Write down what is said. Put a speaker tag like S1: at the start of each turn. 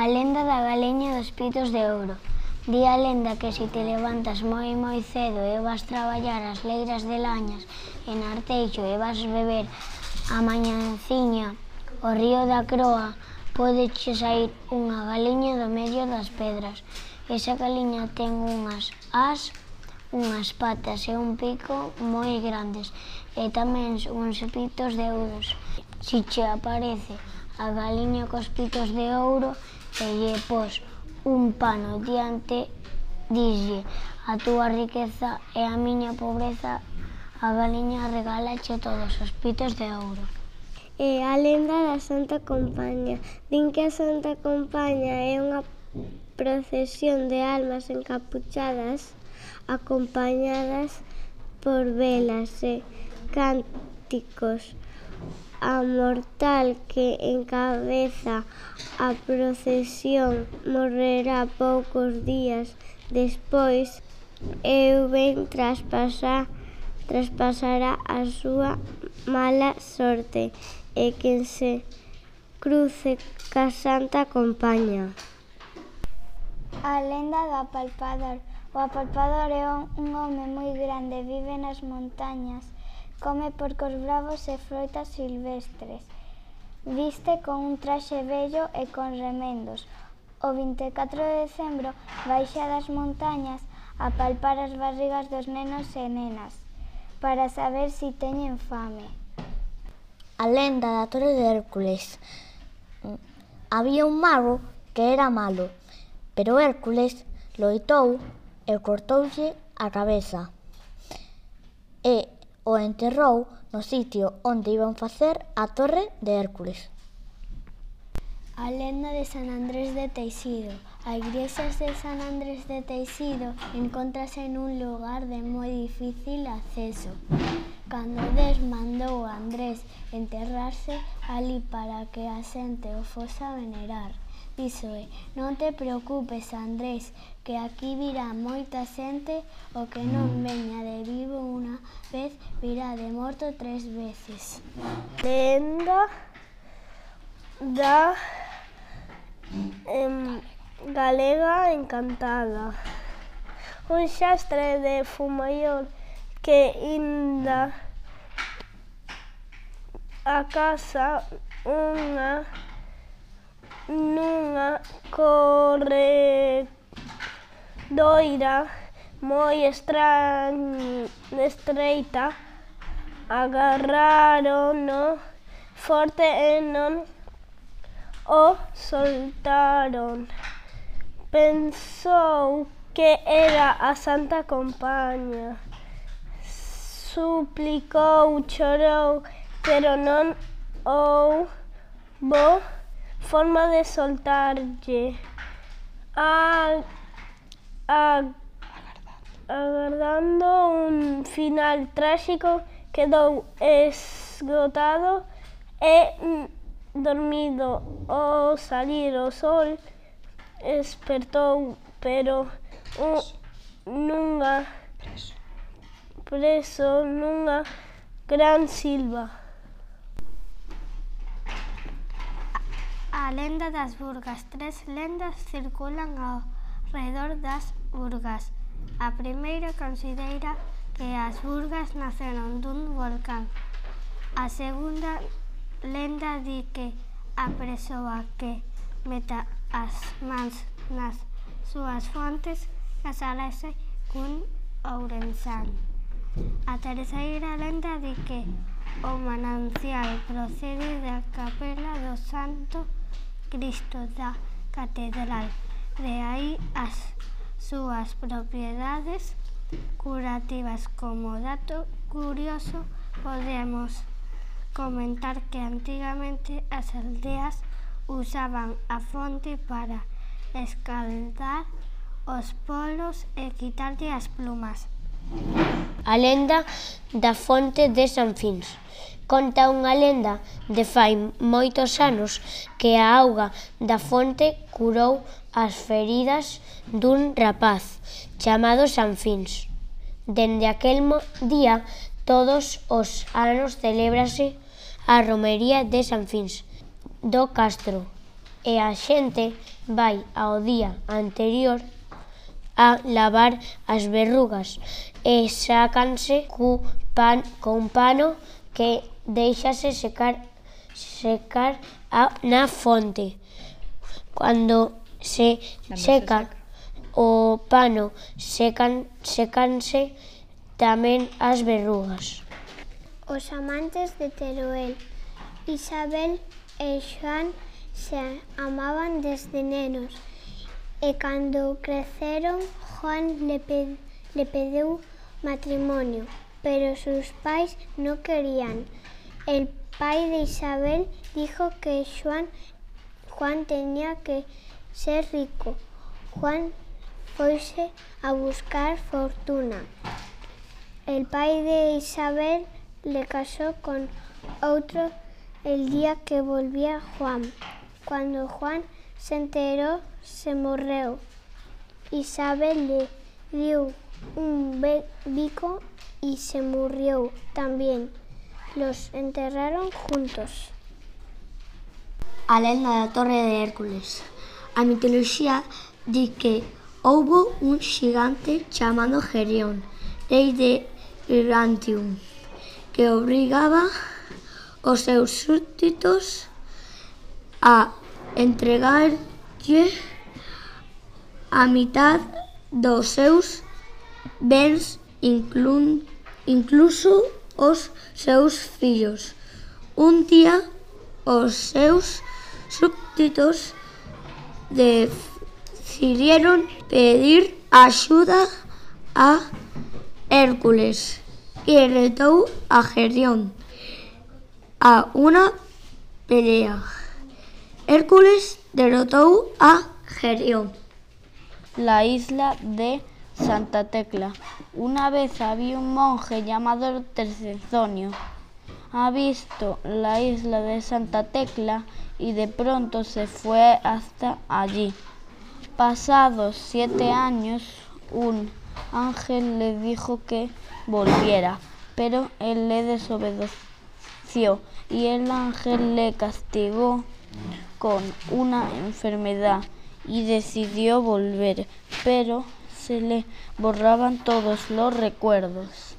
S1: A lenda da galeña dos pitos de ouro. Di a lenda que se te levantas moi moi cedo e vas traballar as leiras de lañas en Arteixo e vas beber a mañanciña o río da Croa, podeche sair unha galiña do medio das pedras. Esa galiña ten unhas as, unhas patas e un pico moi grandes e tamén uns pitos de ouros. Si che aparece a galiña cos pitos de ouro, e lle pos un pano diante, dixlle, a túa riqueza e a miña pobreza, a galiña regalache todos os pitos de ouro.
S2: E a lenda da Santa Compaña. Din que a Santa Compaña é unha procesión de almas encapuchadas acompañadas por velas e cánticos a mortal que encabeza a procesión morrerá poucos días despois. E o ben traspasa, traspasará a súa mala sorte e quen se cruce ca santa compaña.
S1: A lenda do apalpador. O apalpador é un home moi grande, vive nas montañas come porcos bravos e froitas silvestres. Viste con un traxe bello e con remendos. O 24 de decembro baixa das montañas a palpar as barrigas dos nenos e nenas para saber si teñen fame.
S3: A lenda da Torre de Hércules. Mm, había un mago que era malo, pero Hércules loitou e cortoulle a cabeza o enterrou no sitio onde iban facer a Torre de Hércules.
S1: A lenda de San Andrés de Teixido A igrexa de San Andrés de Teixido encontrase nun lugar de moi difícil acceso. Cando Des mandou a Andrés enterrarse ali para que a xente o fosa venerar. Iso non te preocupes, Andrés, que aquí virá moita xente, o que non mm. veña de vivo unha vez, virá de morto tres veces.
S2: Lenda da em, galega encantada. Un xastre de fumaiol que inda a casa unha nunha corredoira moi estreita agarrárono forte e non o soltaron. Pensou que era a Santa Compaña. Suplicou, chorou, pero non houbo forma de soltarlle a, a agardando un final tráxico quedou esgotado e dormido. Ao salir o sol despertou pero un, nunha preso. nunha gran silva
S1: A lenda das Burgas. Tres lendas circulan ao redor das Burgas. A primeira considera que as Burgas naceron dun volcán. A segunda lenda di que a persoa que meta as mans nas súas fontes casarase cun ourensán. A terceira lenda di que o manancial procede da capela do Santo Cristo da Catedral aí as súas propiedades curativas como dato curioso podemos comentar que antigamente as aldeas usaban a fonte para escaldar os polos e quitarlle as plumas.
S4: A lenda da fonte de San Fins. Conta unha lenda de fai moitos anos que a auga da fonte curou as feridas dun rapaz chamado Sanfins. Dende aquel día todos os anos celébrase a romería de Sanfins do Castro e a xente vai ao día anterior a lavar as verrugas e sácanse cu pan, con pano que deixase secar secar a, na fonte. Cando se Cando seca se o pano, secan, secanse tamén as verrugas.
S5: Os amantes de Teruel, Isabel e Joan se amaban desde nenos. E cando creceron Juan le, pe le matrimonio, pero sus pais no querían. El pai de Isabel dijo que Juan, Juan tenía que ser rico. Juan foise a buscar fortuna. El pai de Isabel le casó con otro el día que volvía Juan. Cuando Juan se enteró, se morreu. Isabel le dio un bico y se murió también. Los enterraron juntos.
S3: A lenda da Torre de Hércules. A mitoloxía di que houbo un xigante chamado Gerión, rei de Gigantium, que obrigaba os seus súbditos a entregarlle a mitad dos seus bens, inclun, incluso os seus fillos. Un día os seus súbditos decidieron pedir axuda a Hércules e retou a Gerión a unha pelea. Hércules derrotó a Gerión.
S6: La isla de Santa Tecla. Una vez había un monje llamado Tercezonio. Ha visto la isla de Santa Tecla y de pronto se fue hasta allí. Pasados siete años, un ángel le dijo que volviera, pero él le desobedeció y el ángel le castigó con una enfermedad y decidió volver, pero se le borraban todos los recuerdos.